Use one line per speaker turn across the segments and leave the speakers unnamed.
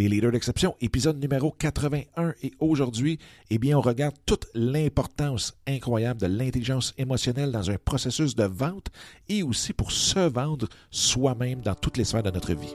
les leaders d'exception, épisode numéro 81. Et aujourd'hui, eh bien, on regarde toute l'importance incroyable de l'intelligence émotionnelle dans un processus de vente et aussi pour se vendre soi-même dans toutes les sphères de notre vie.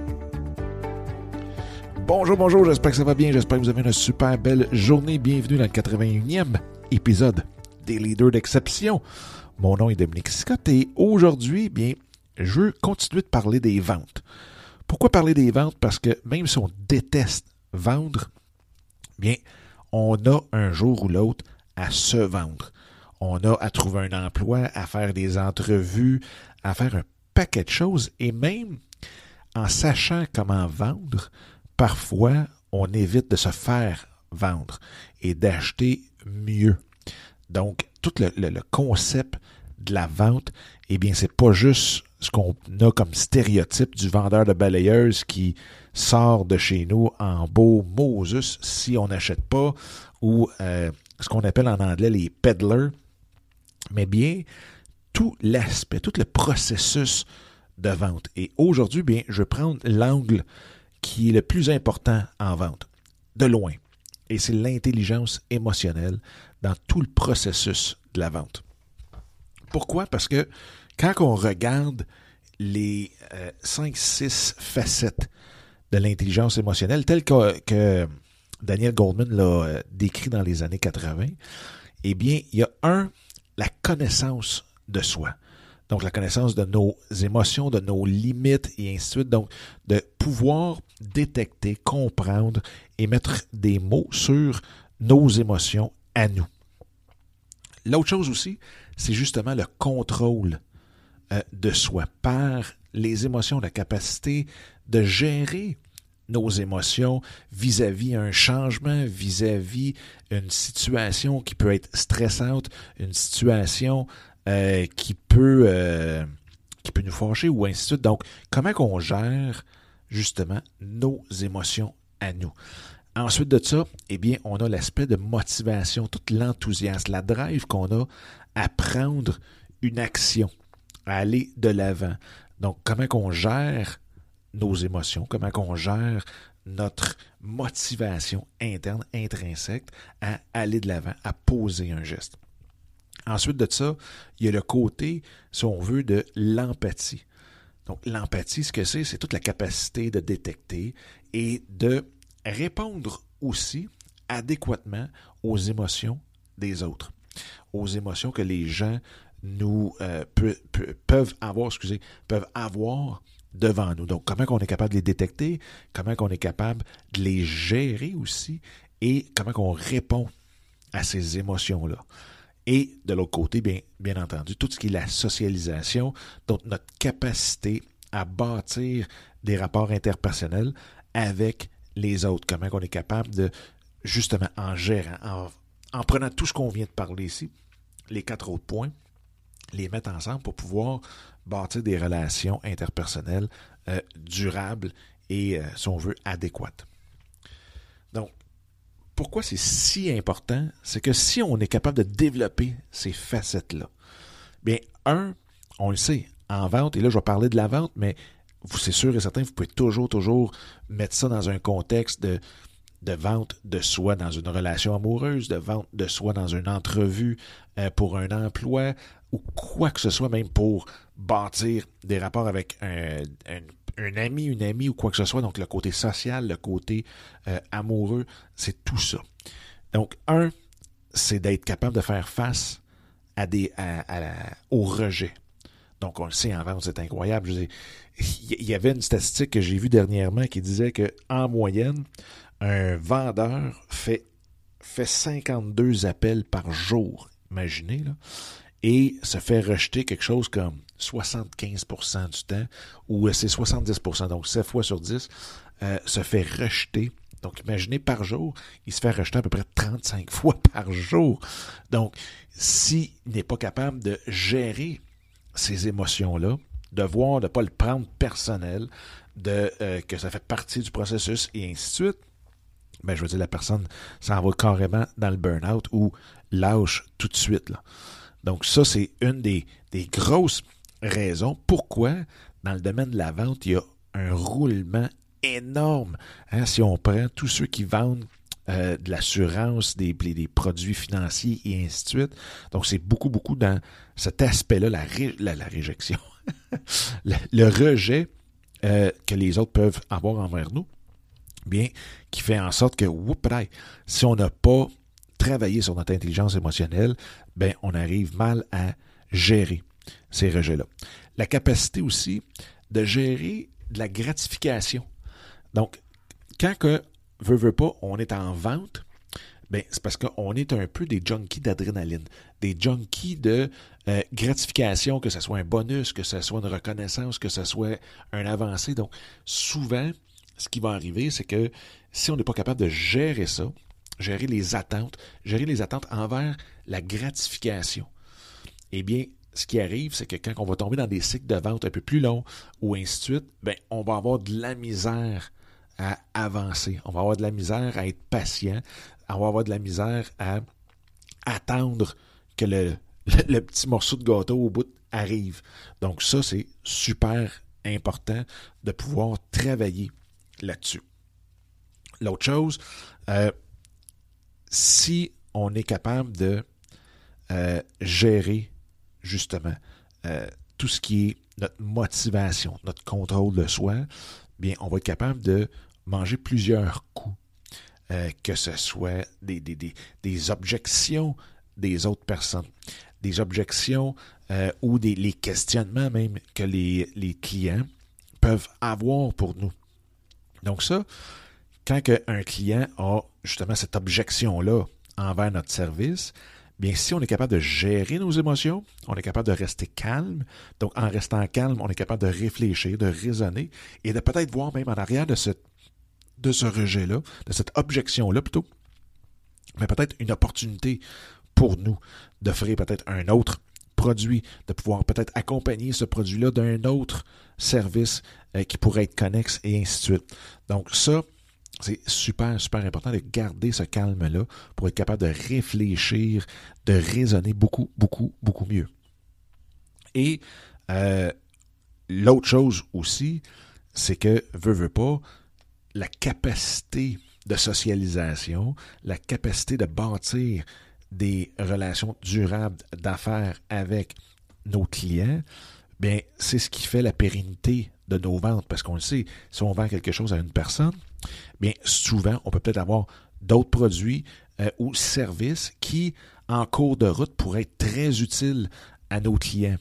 Bonjour, bonjour, j'espère que ça va bien, j'espère que vous avez une super belle journée. Bienvenue dans le 81e épisode des Leaders d'exception. Mon nom est Dominique Scott et aujourd'hui, bien, je veux continuer de parler des ventes. Pourquoi parler des ventes? Parce que même si on déteste vendre, bien, on a un jour ou l'autre à se vendre. On a à trouver un emploi, à faire des entrevues, à faire un paquet de choses et même en sachant comment vendre, parfois, on évite de se faire vendre et d'acheter mieux. Donc, tout le, concept de la vente, eh bien, c'est pas juste ce qu'on a comme stéréotype du vendeur de balayeuse qui sort de chez nous en beau Moses si on n'achète pas, ou euh, ce qu'on appelle en anglais les peddlers, mais bien tout l'aspect, tout le processus de vente. Et aujourd'hui, bien, je vais prendre l'angle qui est le plus important en vente, de loin. Et c'est l'intelligence émotionnelle dans tout le processus de la vente. Pourquoi? Parce que quand on regarde les 5-6 euh, facettes de l'intelligence émotionnelle, telles que, Daniel Goldman l'a euh, décrit dans les années 80, eh bien, il y a un, la connaissance de soi. Donc, la connaissance de nos émotions, de nos limites et ainsi de suite. Donc, de pouvoir détecter, comprendre et mettre des mots sur nos émotions à nous. L'autre chose aussi, c'est justement le contrôle euh, de soi par les émotions, la capacité de gérer nos émotions vis-à-vis un changement, vis-à-vis une situation qui peut être stressante, une situation euh, qui peut euh, qui peut nous fâcher ou ainsi de suite. Donc, comment qu'on gère justement nos émotions à nous? Ensuite de ça, eh bien, on a l'aspect de motivation, tout l'enthousiasme, la drive qu'on a à prendre une action, à aller de l'avant. Donc, comment qu'on gère nos émotions, comment qu'on gère notre motivation interne, intrinsèque, à aller de l'avant, à poser un geste. Ensuite de ça, il y a le côté, si on veut, de l'empathie. Donc, l'empathie, ce que c'est, c'est toute la capacité de détecter et de répondre aussi adéquatement aux émotions des autres, aux émotions que les gens nous euh, peuvent avoir, excusez, peuvent avoir devant nous. Donc, comment on est capable de les détecter, comment on est capable de les gérer aussi, et comment on répond à ces émotions-là. Et de l'autre côté, bien, bien entendu, tout ce qui est la socialisation, donc notre capacité à bâtir des rapports interpersonnels avec les autres. Comment on est capable de, justement, en gérant, en, prenant tout ce qu'on vient de parler ici, les quatre autres points, les mettre ensemble pour pouvoir bâtir des relations interpersonnelles euh, durables et, euh, si on veut, adéquates. Pourquoi c'est si important, c'est que si on est capable de développer ces facettes-là, bien, un, on le sait, en vente, et là je vais parler de la vente, mais c'est sûr et certain, vous pouvez toujours, toujours mettre ça dans un contexte de, vente de soi dans une relation amoureuse, de vente de soi dans une entrevue euh, pour un emploi, ou quoi que ce soit, même pour bâtir des rapports avec un, un, un ami, une amie ou quoi que ce soit. Donc, le côté social, le côté euh, amoureux, c'est tout ça. Donc, un, c'est d'être capable de faire face à des, à, au rejet. Donc, on le sait, en vente, c'est incroyable. il y avait une statistique que j'ai vue dernièrement qui disait que en moyenne, un vendeur fait, fait 52 appels par jour. Imaginez, là. Et se fait rejeter quelque chose comme 75% du temps, ou c'est 70% donc 7 fois sur 10, euh, se fait rejeter. Donc, imaginez par jour, il se fait rejeter à peu près 35 fois par jour. Donc, s'il n'est pas capable de gérer ces émotions-là, de voir, de ne pas le prendre personnel, de euh, que ça fait partie du processus et ainsi de suite, ben, je veux dire, la personne s'en va carrément dans le burn-out ou lâche tout de suite. Là. Donc, ça, c'est une des grosses raisons pourquoi, dans le domaine de la vente, il y a un roulement énorme. Hein, si on prend tous ceux qui vendent euh, de l'assurance, des, produits financiers et ainsi de suite. Donc, c'est beaucoup, beaucoup dans cet aspect-là, la, réjection, le, rejet euh, que les autres peuvent avoir envers nous, bien, qui fait en sorte que, si on n'a pas travaillé sur notre intelligence émotionnelle, ben, on arrive mal à gérer ces rejets-là. La capacité aussi de gérer de la gratification. Donc, quand que, veut, veut pas, on est en vente, ben, c'est parce qu'on est un peu des junkies d'adrénaline, des junkies de euh, gratification, que ce soit un bonus, que ce soit une reconnaissance, que ce soit un avancé. Donc, souvent, ce qui va arriver, c'est que si on n'est pas capable de gérer ça, gérer les attentes, gérer les attentes envers la gratification, eh bien, ce qui arrive, c'est que quand on va tomber dans des cycles de vente un peu plus longs ou ainsi de suite, ben, on va avoir de la misère à avancer. On va avoir de la misère à être patient. On va avoir de la misère à attendre que le, petit morceau de gâteau au bout arrive. Donc ça, c'est super important de pouvoir travailler là-dessus. L'autre chose, euh, si on est capable de euh, gérer justement euh, tout ce qui est notre motivation, notre contrôle de soi, bien, on va être capable de manger plusieurs coups, euh, que ce soit des, objections des autres personnes, des objections ou des les questionnements même que les, les clients peuvent avoir pour nous. Donc ça, quand un client a justement cette objection-là envers notre service, bien si on est capable de gérer nos émotions, on est capable de rester calme. Donc en restant calme, on est capable de réfléchir, de raisonner et de peut-être voir même en arrière de ce, de ce rejet-là, de cette objection-là plutôt, mais peut-être une opportunité pour nous d'offrir peut-être un autre produit, de pouvoir peut-être accompagner ce produit-là d'un autre service euh, qui pourrait être connexe et ainsi de suite. Donc ça, c'est super, super important de garder ce calme-là pour être capable de réfléchir, de raisonner beaucoup, beaucoup, beaucoup mieux. Et euh, l'autre chose aussi, c'est que, veut, veut pas, la capacité de socialisation, la capacité de bâtir des relations durables d'affaires avec nos clients, bien, c'est ce qui fait la pérennité de nos ventes. Parce qu'on le sait, si on vend quelque chose à une personne, bien souvent, on peut peut-être avoir d'autres produits euh, ou services qui, en cours de route, pourraient être très utiles à nos clients.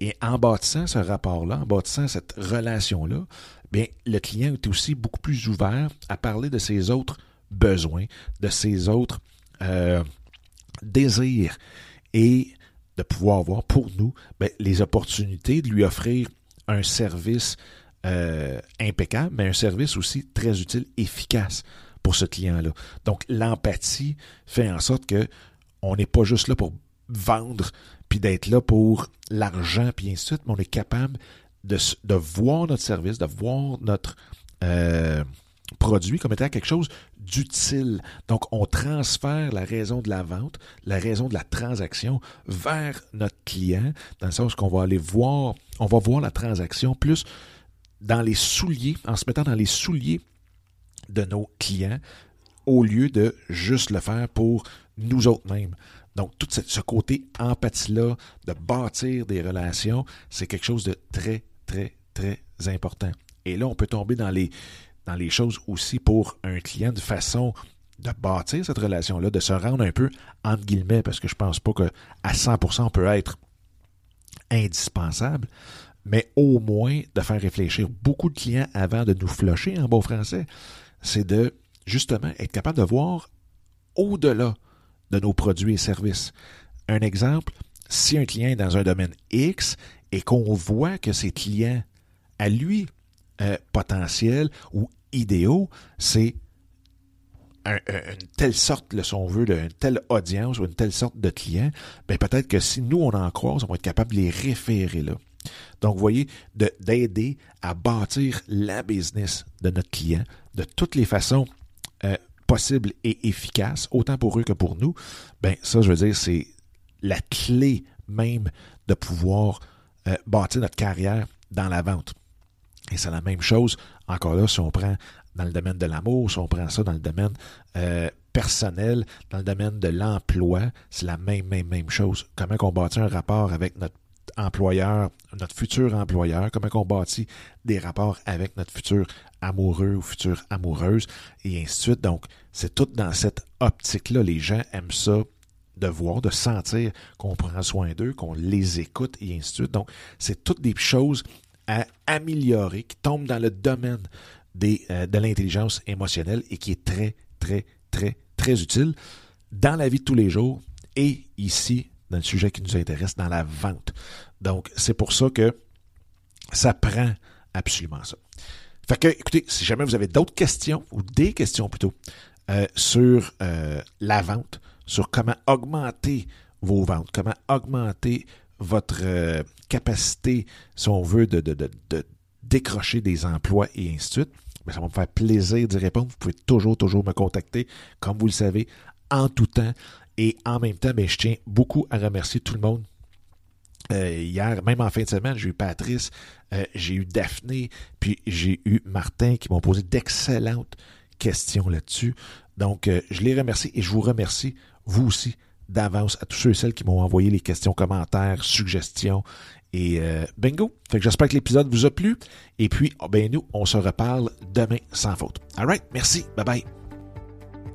Et en bâtissant ce rapport-là, en bâtissant cette relation-là, bien, le client est aussi beaucoup plus ouvert à parler de ses autres besoins, de ses autres euh, désirs et de pouvoir avoir pour nous les opportunités de lui offrir un service euh, impeccable, mais un service aussi très utile, efficace pour ce client-là. Donc, l'empathie fait en sorte que on n'est pas juste là pour vendre, puis d'être là pour l'argent, puis ainsi de suite, mais on est capable de, de voir notre service, de voir notre euh, produit comme étant quelque chose d'utile. Donc, on transfère la raison de la vente, la raison de la transaction vers notre client, dans le sens qu'on va aller voir, on va voir la transaction plus dans les souliers, en se mettant dans les souliers de nos clients, au lieu de juste le faire pour nous autres mêmes. Donc, tout ce côté empathie-là, de bâtir des relations, c'est quelque chose de très, très, très important. Et là, on peut tomber dans les, dans les choses aussi pour un client de façon de bâtir cette relation-là, de se rendre un peu entre guillemets, parce que je pense pas qu'à 100% on peut être indispensable, mais au moins de faire réfléchir beaucoup de clients avant de nous flusher en bon français, c'est de justement être capable de voir au-delà de nos produits et services. Un exemple, si un client est dans un domaine X et qu'on voit que ses clients, à lui, euh, potentiels ou idéaux, c'est une telle sorte, si on veut, une telle audience ou une telle sorte de clients, ben peut-être que si nous, on en croise, on va être capable de les référer là. Donc, vous voyez, d'aider à bâtir la business de notre client de toutes les façons euh, possibles et efficaces, autant pour eux que pour nous, ben ça, je veux dire, c'est la clé même de pouvoir euh, bâtir notre carrière dans la vente. Et c'est la même chose, encore là, si on prend dans le domaine de l'amour, si on prend ça dans le domaine euh, personnel, dans le domaine de l'emploi, c'est la même, même, même chose. Comment on bâtit un rapport avec notre employeur, notre futur employeur, comment on bâtit des rapports avec notre futur amoureux ou future amoureuse, et ainsi de suite. Donc, c'est tout dans cette optique-là. Les gens aiment ça de voir, de sentir qu'on prend soin d'eux, qu'on les écoute, et ainsi de suite. Donc, c'est toutes des choses à améliorer qui tombent dans le domaine des, euh, de l'intelligence émotionnelle et qui est très, très, très, très utile dans la vie de tous les jours et ici dans le sujet qui nous intéresse, dans la vente. Donc, c'est pour ça que ça prend absolument ça. Fait que, écoutez, si jamais vous avez d'autres questions, ou des questions plutôt, euh, sur euh, la vente, sur comment augmenter vos ventes, comment augmenter votre euh, capacité, si on veut, de, de, de, décrocher des emplois et ainsi de suite, ben, ça va me faire plaisir d'y répondre. Vous pouvez toujours, toujours me contacter, comme vous le savez, en tout temps. Et en même temps, ben, je tiens beaucoup à remercier tout le monde. Euh, hier, même en fin de semaine, j'ai eu Patrice, euh, j'ai eu Daphné, puis j'ai eu Martin qui m'ont posé d'excellentes questions là-dessus. Donc, euh, je les remercie et je vous remercie, vous aussi, d'avance à tous ceux et celles qui m'ont envoyé les questions, commentaires, suggestions. Et bingo! Fait que j'espère que l'épisode vous a plu. Et puis, oh, ben nous, on se reparle demain sans faute. All right, merci. Bye bye.